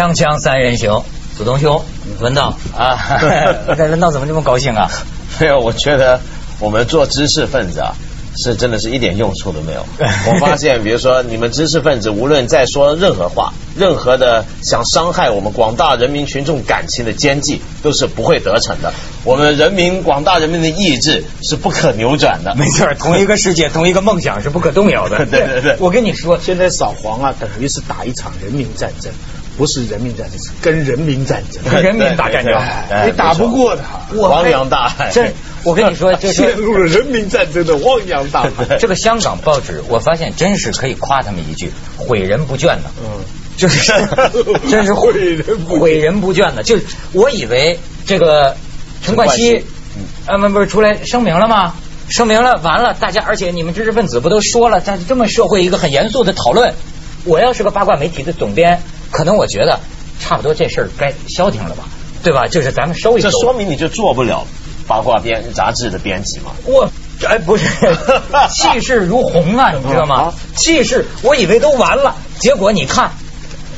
锵锵三人行，祖东兄，文道啊，文 道怎么这么高兴啊？没有，我觉得我们做知识分子啊，是真的是一点用处都没有。我发现，比如说你们知识分子，无论在说任何话，任何的想伤害我们广大人民群众感情的奸计，都是不会得逞的。我们人民广大人民的意志是不可扭转的。没错，同一个世界，同一个梦想是不可动摇的。对对对，我跟你说，现在扫黄啊，等于是打一场人民战争。不是人民战争，是跟人民战争，人民打战争，你打不过他，汪洋大海。这，我跟你说，这 陷入了人民战争的汪洋大海。这个香港报纸，我发现真是可以夸他们一句：毁人不倦的。嗯，就是 真是毁人毁人不倦的。就我以为这个陈冠希，啊不不是出来声明了吗？声明了，完了，大家而且你们知识分子不都说了，在这么社会一个很严肃的讨论，我要是个八卦媒体的总编。可能我觉得差不多这事儿该消停了吧，对吧？就是咱们收一收。这说明你就做不了八卦编杂志的编辑嘛？我哎不是，气势如虹啊，你知道吗？气势，我以为都完了，结果你看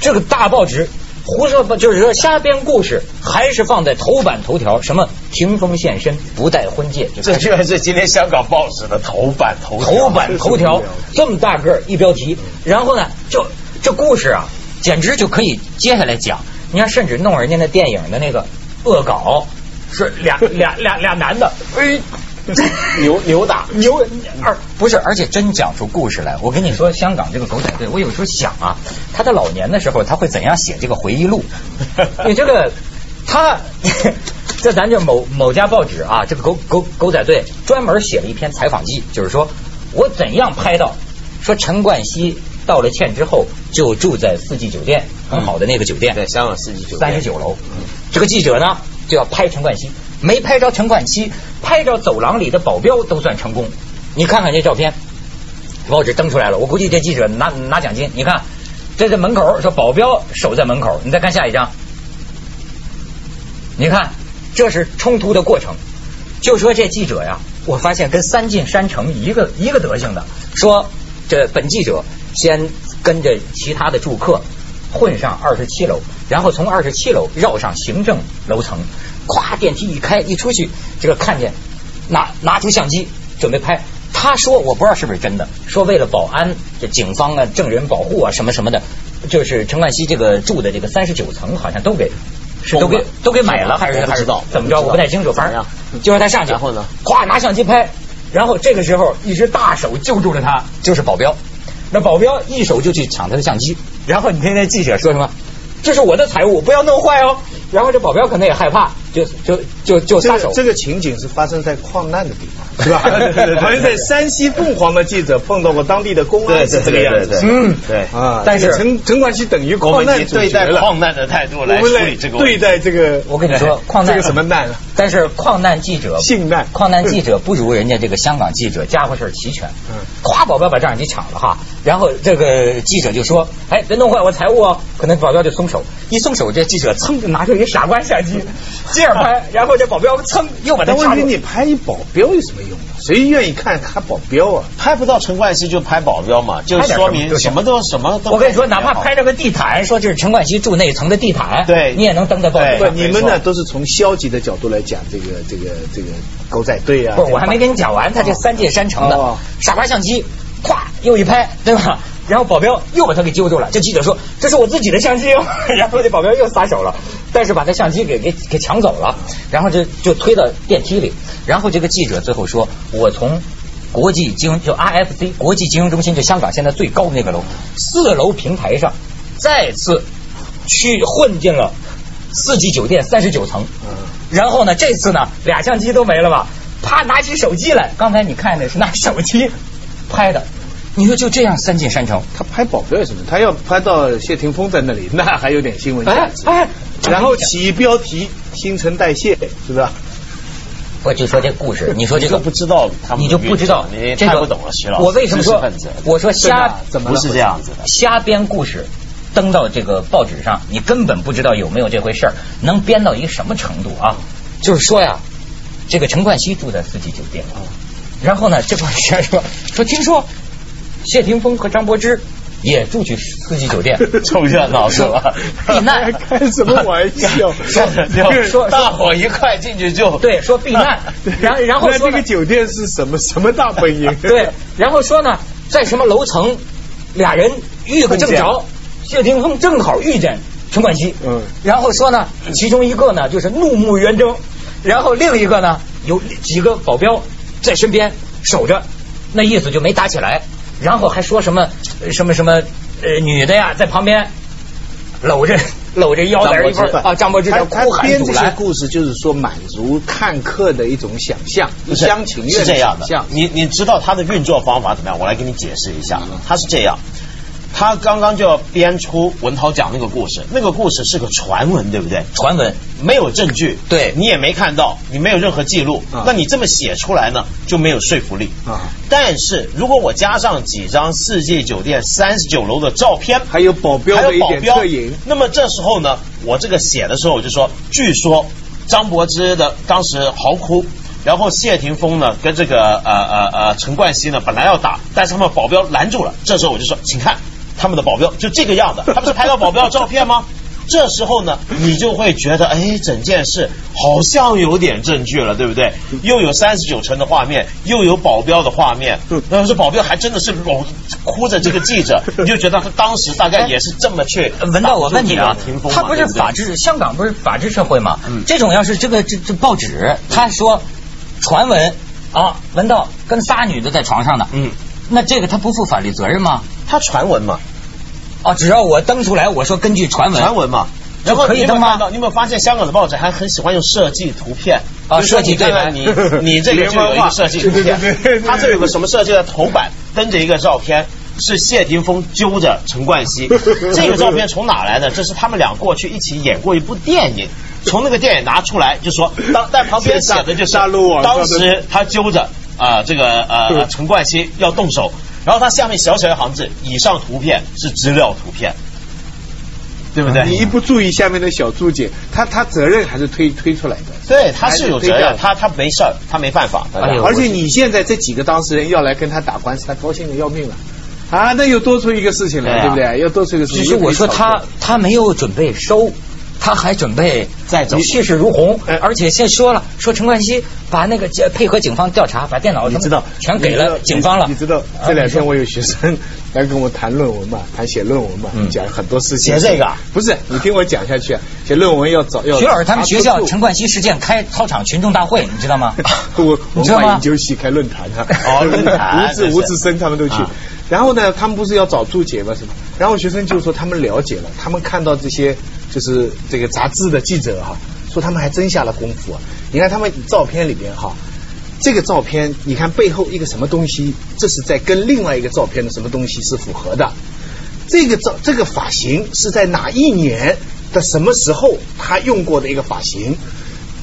这个大报纸胡说不就是说瞎编故事，还是放在头版头条？什么霆锋现身不带婚戒？这居然是今天香港报纸的头版头头版头条，这么大个一标题，然后呢，就这故事啊。简直就可以接下来讲，你看，甚至弄人家那电影的那个恶搞，是俩 俩俩俩男的，哎，扭扭打扭二不是，而且真讲出故事来。我跟你说，香港这个狗仔队，我有时候想啊，他在老年的时候他会怎样写这个回忆录？你这个他，在咱这某某家报纸啊，这个狗狗狗仔队专门写了一篇采访记，就是说我怎样拍到说陈冠希。道了歉之后，就住在四季酒店很好的那个酒店，在香港四季酒店三十九楼。这个记者呢就要拍陈冠希，没拍着陈冠希，拍着走廊里的保镖都算成功。你看看这照片，报纸登出来了，我估计这记者拿拿奖金。你看，这在门口，说保镖守在门口。你再看下一张，你看这是冲突的过程。就说这记者呀，我发现跟三进山城一个一个德行的，说这本记者。先跟着其他的住客混上二十七楼，然后从二十七楼绕上行政楼层，咵电梯一开一出去，这个看见拿拿出相机准备拍。他说我不知道是不是真的，说为了保安，这警方啊证人保护啊什么什么的，就是陈冠希这个住的这个三十九层好像都给都给都给买了还是还是怎么着我不太清楚，反正 就让他上去，然后呢，咵拿相机拍，然后这个时候一只大手救住了他，就是保镖。那保镖一手就去抢他的相机，然后你听那记者说什么？这是我的财物，不要弄坏哦。然后这保镖可能也害怕，就就就就撒手。这个情景是发生在矿难的地方，是吧？好像在山西凤凰的记者碰到过当地的公安，是这个样子。嗯，对啊。但是陈陈冠希等于矿难对待矿难的态度来处理这个对待这个，我跟你说，矿难这个什么难？但是矿难记者性难，矿难记者不如人家这个香港记者家伙事齐全。嗯，咵，保镖把照相机抢了哈，然后这个记者就说：“哎，别弄坏我财物哦。”可能保镖就松手，一松手，这记者噌就拿出一个傻瓜相机。接着拍，然后这保镖噌又把他问题你拍一保镖有什么用？谁愿意看他保镖啊？拍不到陈冠希就拍保镖嘛，就说明什么都什么都。我跟你说，哪怕拍着个地毯，说这是陈冠希住那层的地毯，对你也能登得报纸上。你们呢都是从消极的角度来讲这个这个这个狗仔队啊。不，我还没跟你讲完，他这三界山城的傻瓜相机，咵又一拍，对吧？然后保镖又把他给揪住了。这记者说：“这是我自己的相机。”然后这保镖又撒手了，但是把他相机给给给抢走了。然后就就推到电梯里。然后这个记者最后说：“我从国际金融就 RFC 国际金融中心，就香港现在最高那个楼四楼平台上，再次去混进了四季酒店三十九层。然后呢，这次呢，俩相机都没了吧？啪，拿起手机来。刚才你看的是拿手机拍的。”你说就这样三进山城，他拍保镖什么？他要拍到谢霆锋在那里，那还有点新闻价值。哎，然后起标题新陈代谢，是不是？我就说这故事，你说这个不知道，你就不知道，你太不懂了，徐老师。我为什么说？我说瞎怎么不是这样子的？瞎编故事登到这个报纸上，你根本不知道有没有这回事儿，能编到一个什么程度啊？就是说呀，这个陈冠希住在四季酒店啊，然后呢，这帮人 说说听说。谢霆锋和张柏芝也住去四季酒店 凑热闹是吧？避难开什么玩笑？说说大伙一块进去就对说避难，然然后说这个酒店是什么什么大本营？对，然后说呢，在什么楼层，俩人遇个正着，谢霆锋正好遇见陈冠希，嗯，然后说呢，其中一个呢就是怒目圆睁，然后另一个呢有几个保镖在身边守着，那意思就没打起来。然后还说什么什么什么呃女的呀在旁边搂着搂着腰在一块啊张柏芝在哭喊阻拦。故事就是说满足看客的一种想象，一厢情愿是这样的。你你知道他的运作方法怎么样？我来给你解释一下，他是这样。他刚刚就要编出文涛讲那个故事，那个故事是个传闻，对不对？传闻没有证据，对你也没看到，你没有任何记录，那你这么写出来呢，就没有说服力啊。但是如果我加上几张四季酒店三十九楼的照片，还有保镖的一点侧影，那么这时候呢，我这个写的时候我就说，据说张柏芝的当时嚎哭，然后谢霆锋呢跟这个呃呃呃陈冠希呢本来要打，但是他们保镖拦住了，这时候我就说，请看。他们的保镖就这个样子，他不是拍到保镖照片吗？这时候呢，你就会觉得，哎，整件事好像有点证据了，对不对？又有三十九层的画面，又有保镖的画面，但是保镖还真的是搂哭着这个记者，你就觉得他当时大概也是这么去。文道，我问你啊，他不是法治，香港不是法治社会吗？这种要是这个这这报纸，他说传闻啊，文道跟仨女的在床上呢，嗯，那这个他不负法律责任吗？他传闻嘛。哦，只要我登出来，我说根据传闻，传闻嘛，然后可以登吗？你有没有发现香港的报纸还很喜欢用设计图片？啊，设计对吧？你你这个就有一个设计图片，他这有个什么设计的头版登着一个照片，是谢霆锋揪着陈冠希。这个照片从哪来的？这是他们俩过去一起演过一部电影，从那个电影拿出来，就说当但旁边写的就是当时他揪着啊这个呃 陈冠希要动手。然后它下面小小一行字，以上图片是资料图片，对不对？你一不注意下面的小注解，他他责任还是推推出来的。对，他是有责任，他他没事儿，他没办法。而且你现在这几个当事人要来跟他打官司，他高兴的要命了。啊，那又多出一个事情来，对不对？又多出一个事情。只是我说他他没有准备收。他还准备再走，气势如虹，而且先说了，说陈冠希把那个配合警方调查，把电脑你知道全给了警方了。你知道这两天我有学生 来跟我谈论文嘛，谈写论文嘛，讲很多事情。写这个不是你听我讲下去，写论文要找要。徐老师他们学校陈冠希事件开操场群众大会，你知道吗？我 我们研究系开论坛啊，哦论坛，吴志吴志生他们都去。然后呢，他们不是要找注解吗？什么？然后学生就说他们了解了，他们看到这些就是这个杂志的记者哈，说他们还真下了功夫啊。你看他们照片里边哈，这个照片你看背后一个什么东西，这是在跟另外一个照片的什么东西是符合的。这个照这个发型是在哪一年的什么时候他用过的一个发型？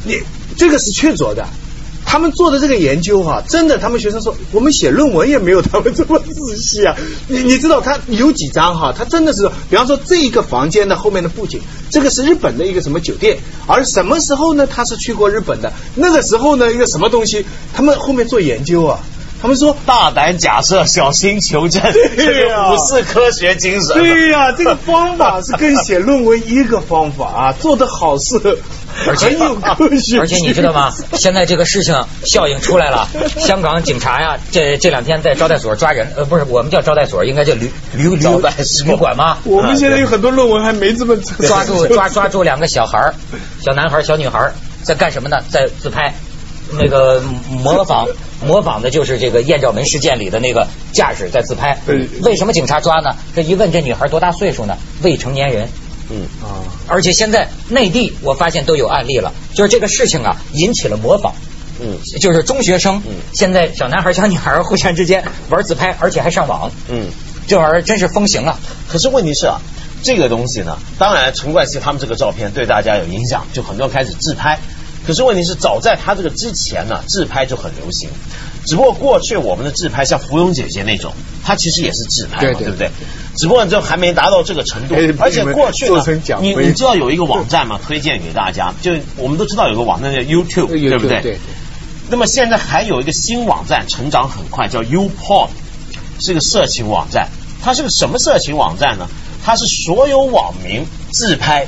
你这个是确凿的。他们做的这个研究哈，真的，他们学生说，我们写论文也没有他们这么仔细啊。你你知道他有几张哈？他真的是，比方说这一个房间的后面的布景，这个是日本的一个什么酒店，而什么时候呢？他是去过日本的，那个时候呢，一个什么东西？他们后面做研究啊。他们说大胆假设，小心求证，这个不是科学精神。对呀，这个方法是跟写论文一个方法啊，做的好事，很有科学。而且你知道吗？现在这个事情效应出来了，香港警察呀，这这两天在招待所抓人，呃，不是，我们叫招待所，应该叫旅旅旅旅馆吗？我们现在有很多论文还没这么抓住抓抓住两个小孩小男孩小女孩在干什么呢？在自拍。那个模仿模仿的就是这个艳照门事件里的那个架势在自拍。为什么警察抓呢？这一问，这女孩多大岁数呢？未成年人。嗯啊。而且现在内地我发现都有案例了，就是这个事情啊引起了模仿。嗯。就是中学生。嗯。现在小男孩小女孩互相之间玩自拍，而且还上网。嗯。这玩意儿真是风行啊！可是问题是啊，这个东西呢，当然陈冠希他们这个照片对大家有影响，就很多人开始自拍。可是问题是，早在他这个之前呢，自拍就很流行。只不过过去我们的自拍，像芙蓉姐姐那种，她其实也是自拍嘛，对不对？只不过就还没达到这个程度。而且过去呢，你你知道有一个网站吗？推荐给大家，就我们都知道有个网站叫 YouTube，对不对？对。那么现在还有一个新网站，成长很快，叫 YouPorn，是个色情网站。它是个什么色情网站呢？它是所有网民自拍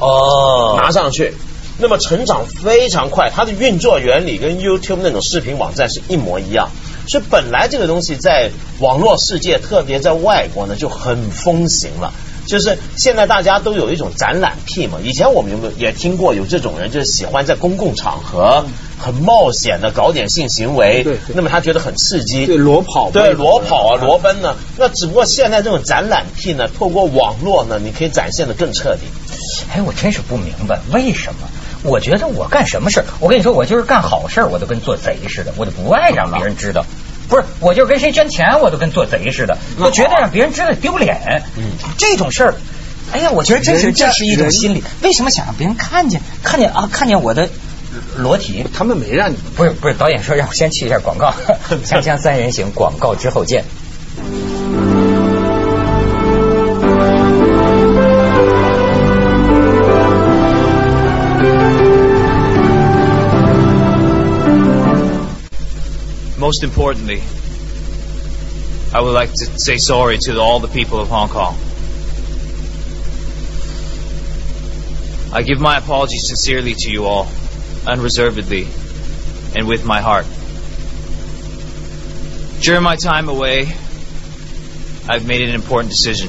哦，拿上去，那么成长非常快，它的运作原理跟 YouTube 那种视频网站是一模一样。所以本来这个东西在网络世界，特别在外国呢就很风行了。就是现在大家都有一种展览癖嘛，以前我们有没有也听过有这种人，就是喜欢在公共场合很冒险的搞点性行为，对对那么他觉得很刺激，对裸跑对裸跑啊，裸奔呢。那只不过现在这种展览癖呢，透过网络呢，你可以展现的更彻底。哎，我真是不明白为什么。我觉得我干什么事儿，我跟你说，我就是干好事儿，我都跟做贼似的，我都不爱让别人知道。不是，我就是跟谁捐钱，我都跟做贼似的，我觉得让别人知道丢脸。嗯，这种事儿，哎呀，我觉得这是这是一种心理。为什么想让别人看见？看见啊，看见我的裸体？他们没让你。不是不是，导演说让我先去一下广告，《锵锵三人行》广告之后见。Most importantly, I would like to say sorry to all the people of Hong Kong. I give my apologies sincerely to you all, unreservedly, and with my heart. During my time away, I've made an important decision.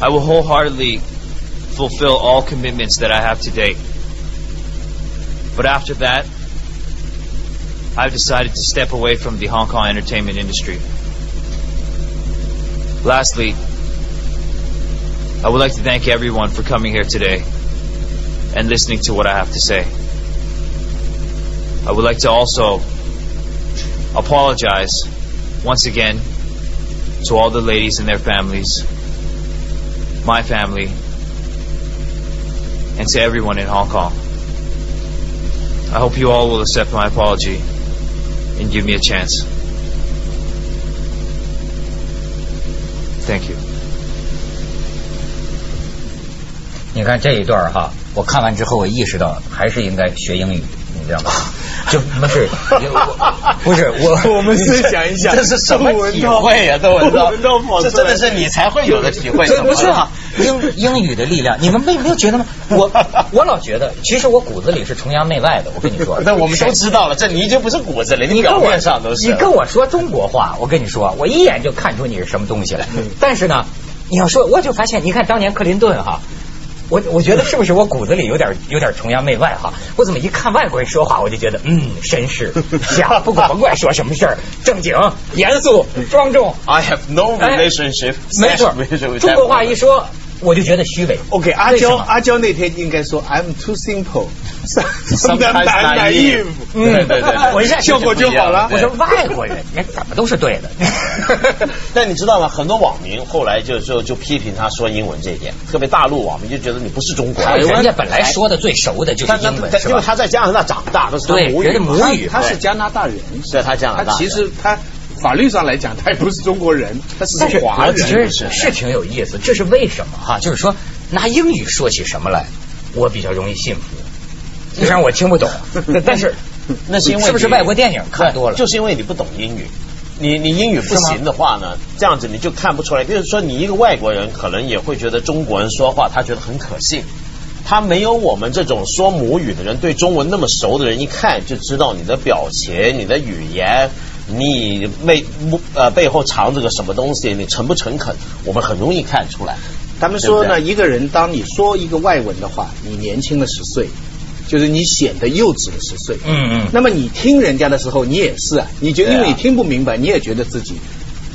I will wholeheartedly fulfill all commitments that I have to date. But after that, I've decided to step away from the Hong Kong entertainment industry. Lastly, I would like to thank everyone for coming here today and listening to what I have to say. I would like to also apologize once again to all the ladies and their families, my family, and to everyone in Hong Kong. I hope you all will accept my apology and give me a chance. Thank you. 你看这一段哈，我看完之后，我意识到还是应该学英语，你知道吗？就不是，不是我，我们思想一下，这是什么体会呀？窦文涛，这真的是你才会有的体会，这 不是啊，英 英语的力量，你们没没有觉得吗？我我老觉得，其实我骨子里是崇洋媚外的。我跟你说，那我们都知道了，这你已经不是骨子里，你表面上都是。你跟我说中国话，我跟你说，我一眼就看出你是什么东西来。但是呢，你要说，我就发现，你看当年克林顿哈。我我觉得是不是我骨子里有点有点崇洋媚外哈？我怎么一看外国人说话，我就觉得嗯绅士，呀，不管甭管说什么事儿，正经、严肃、庄重。I have no relationship，没错，中国话一说，我就觉得虚伪。OK，阿娇阿娇那天应该说 I'm too simple，Sometimes naive 嗯，对对对，我一下效果就好了。我说外国人，人怎么都是对的。但你知道吗？很多网民后来就就就批评他说英文这一点，特别大陆网民就觉得你不是中国人。人家本来说的最熟的就是英文，因为他在加拿大长大，都是他母语，母语，他是加拿大人，是他加拿大。他其实他法律上来讲，他也不是中国人，他是华人。其实是是挺有意思，这是为什么哈？就是说拿英语说起什么来，我比较容易信服。虽然我听不懂，但是那是因为是不是外国电影看多了？就是因为你不懂英语。你你英语不行的话呢，这样子你就看不出来。就是说，你一个外国人可能也会觉得中国人说话，他觉得很可信。他没有我们这种说母语的人对中文那么熟的人，一看就知道你的表情、你的语言，你背呃背后藏着个什么东西，你诚不诚恳，我们很容易看出来。他们说呢，一个人当你说一个外文的话，你年轻了十岁。就是你显得幼稚了十岁，嗯嗯。那么你听人家的时候，你也是啊，你觉得因为你听不明白，你也觉得自己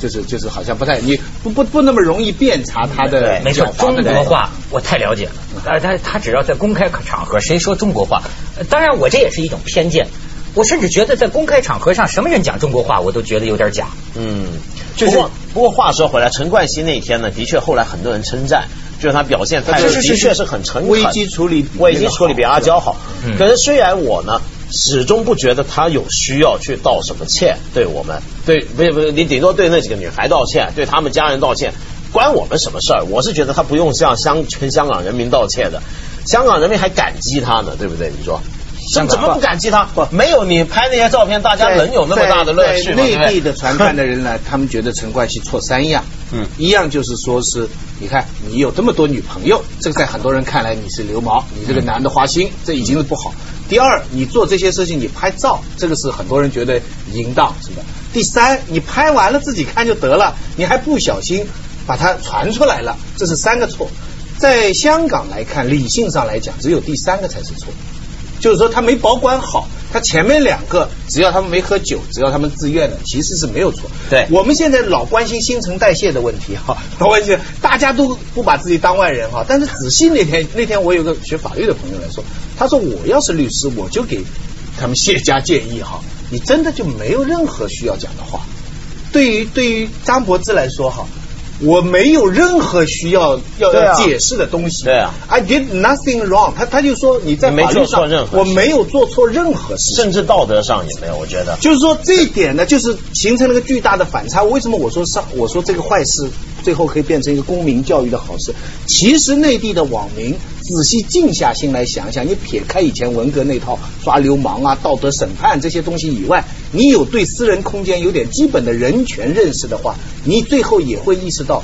就是就是好像不太，你不不不那么容易辨查他的。没错，中国话我太了解了。呃，他他只要在公开场合谁说中国话，当然我这也是一种偏见。我甚至觉得在公开场合上，什么人讲中国话，我都觉得有点假。嗯，就是不过话说回来，陈冠希那天呢，的确后来很多人称赞。就是他表现态度的确是很诚恳，危机处理危机处理比阿娇好。嗯、可是虽然我呢始终不觉得他有需要去道什么歉，对我们，对不是不是，你顶多对那几个女孩道歉，对他们家人道歉，关我们什么事儿？我是觉得他不用向香全香港人民道歉的，香港人民还感激他呢，对不对？你说？怎怎么不感激他？没有你拍那些照片，大家能有那么大的乐趣吗？内地的传看的人呢，他们觉得陈冠希错三样，嗯，一样就是说是，你看你有这么多女朋友，这个在很多人看来你是流氓，你这个男的花心，这已经是不好。第二，你做这些事情你拍照，这个是很多人觉得淫荡，是吧？第三，你拍完了自己看就得了，你还不小心把它传出来了，这是三个错。在香港来看，理性上来讲，只有第三个才是错。就是说他没保管好，他前面两个只要他们没喝酒，只要他们自愿的，其实是没有错。对，我们现在老关心新陈代谢的问题哈，老关心大家都不把自己当外人哈。但是仔细那天那天我有个学法律的朋友来说，他说我要是律师，我就给他们谢家建议哈，你真的就没有任何需要讲的话。对于对于张柏芝来说哈。我没有任何需要要要解释的东西。对啊，I did nothing wrong。他他就说你在法律上，我没有做错任何事，甚至道德上也没有。我觉得，就是说这一点呢，就是形成了个巨大的反差。为什么我说上我说这个坏事最后可以变成一个公民教育的好事？其实内地的网民仔细静下心来想想，你撇开以前文革那套抓流氓啊、道德审判这些东西以外，你有对私人空间有点基本的人权认识的话，你最后也会意识到。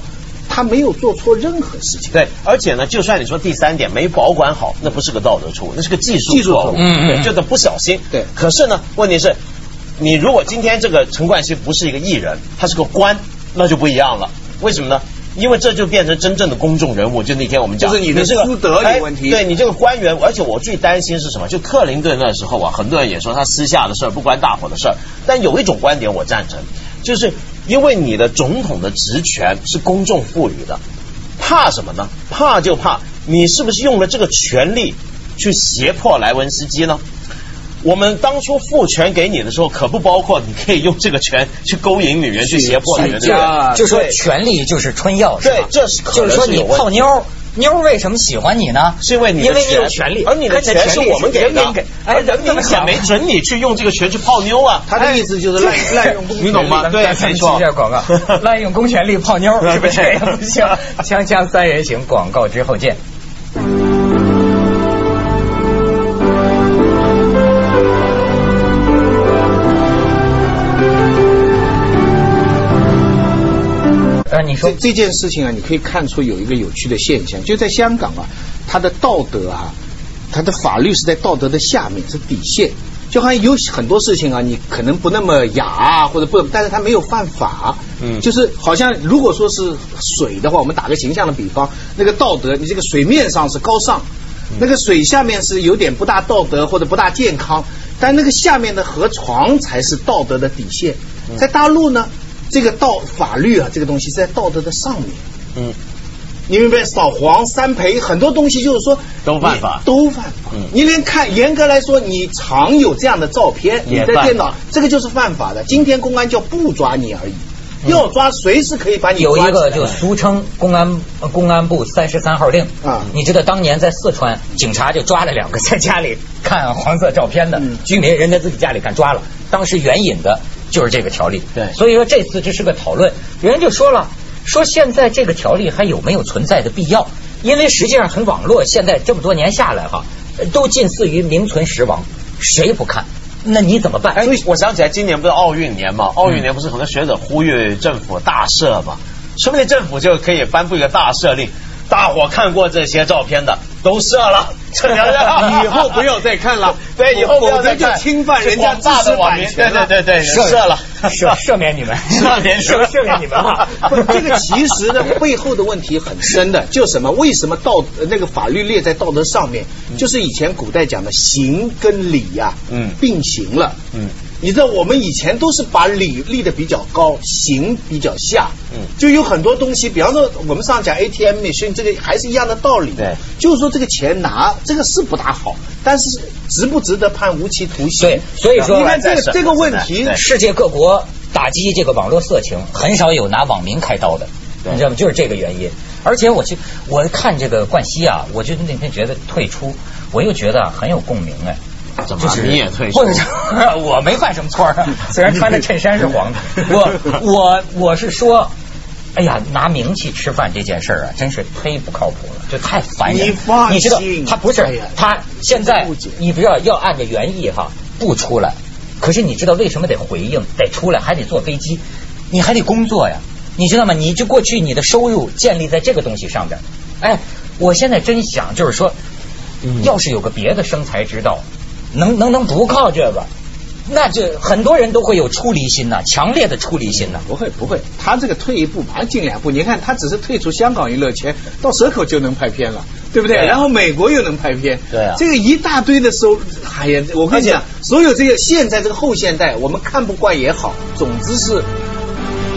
他没有做错任何事情，对，而且呢，就算你说第三点没保管好，那不是个道德错误，那是个技术技术错误，嗯嗯，就是不小心，对。可是呢，问题是，你如果今天这个陈冠希不是一个艺人，他是个官，那就不一样了。为什么呢？因为这就变成真正的公众人物。就那天我们讲，就是你的私德有问题。对你这个官员，而且我最担心是什么？就克林顿那时候啊，很多人也说他私下的事儿不关大伙的事儿。但有一种观点我赞成，就是。因为你的总统的职权是公众赋予的，怕什么呢？怕就怕你是不是用了这个权力去胁迫莱文斯基呢？我们当初赋权给你的时候，可不包括你可以用这个权去勾引女人、去胁迫女人。就说权力就是春药，对，这是就是说你泡妞。妞为什么喜欢你呢？是因为你因为你有权利，而你的权是我们给的。哎，人民也没准你去用这个权去泡妞啊。他的意思就是滥滥用公权力，你懂吗？对，没错。广告，滥用公权力泡妞是不是不 行？锵锵三人行，广告之后见。你说这件事情啊，你可以看出有一个有趣的现象，就在香港啊，它的道德啊，它的法律是在道德的下面，是底线。就好像有很多事情啊，你可能不那么雅啊，或者不，但是他没有犯法。嗯，就是好像如果说是水的话，我们打个形象的比方，那个道德，你这个水面上是高尚，那个水下面是有点不大道德或者不大健康，但那个下面的河床才是道德的底线。在大陆呢？这个道法律啊，这个东西在道德的上面。嗯，你明白？扫黄、三陪，很多东西就是说都犯法，都犯法。嗯，你连看，严格来说，你常有这样的照片，你在电脑，这个就是犯法的。今天公安就不抓你而已，要抓随时可以把你有一个就俗称公安公安部三十三号令啊。你知道当年在四川，警察就抓了两个在家里看黄色照片的居民，人家自己家里看抓了，当时援引的。就是这个条例，对，所以说这次这是个讨论，有人就说了，说现在这个条例还有没有存在的必要？因为实际上很网络现在这么多年下来哈，都近似于名存实亡，谁不看？那你怎么办？哎，我想起来今年不是奥运年嘛，奥运年不是很多学者呼吁政府大赦嘛，说不定政府就可以颁布一个大赦令。大伙看过这些照片的都射了，以后不要再看了。对，以后不要再看，侵犯人家知识版权。对对对对，射了，赦赦免你们，赦免赦 赦免你们 吧。这个其实呢，背后的问题很深的，就什么？为什么道那个法律列在道德上面？就是以前古代讲的行跟礼呀，嗯，并行了，嗯。你知道我们以前都是把理立的比较高，行比较下，嗯，就有很多东西，比方说我们上讲 ATM 里，所以这个还是一样的道理，对，就是说这个钱拿这个是不大好，但是值不值得判无期徒刑？对，所以说你看这个这个问题，世界各国打击这个网络色情，很少有拿网民开刀的，你知道吗？就是这个原因。而且我去我看这个冠希啊，我就那天觉得退出，我又觉得很有共鸣哎。怎么你也退？或者 我没犯什么错，虽然穿的衬衫是黄的。我我我是说，哎呀，拿名气吃饭这件事儿啊，真是忒不靠谱了，这太烦人。你放心你知道他不是他现在，你不要要按照原意哈不出来，可是你知道为什么得回应得出来，还得坐飞机，你还得工作呀，你知道吗？你就过去你的收入建立在这个东西上边，哎，我现在真想就是说，要是有个别的生财之道，能能能不靠这个，那这很多人都会有出离心呐，强烈的出离心呐。不会不会，他这个退一步马上进两步。你看，他只是退出香港娱乐圈，到蛇口就能拍片了，对不对？对啊然后美国又能拍片，对啊这个一大堆的收，哎呀，我跟你讲，所有这个现在这个后现代，我们看不惯也好，总之是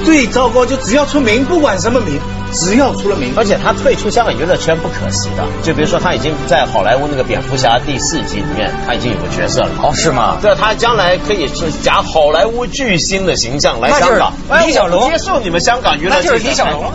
最糟糕，就只要出名，不管什么名，只要出了名，而且他退出香港娱乐圈不可惜的，就比如说他已经在好莱坞那个蝙蝠侠第四集里面，他已经有个角色了。哦，是吗？对，他将来可以是假好莱坞巨星的形象来香港。哎李小龙接受你们香港娱乐那就是李小龙。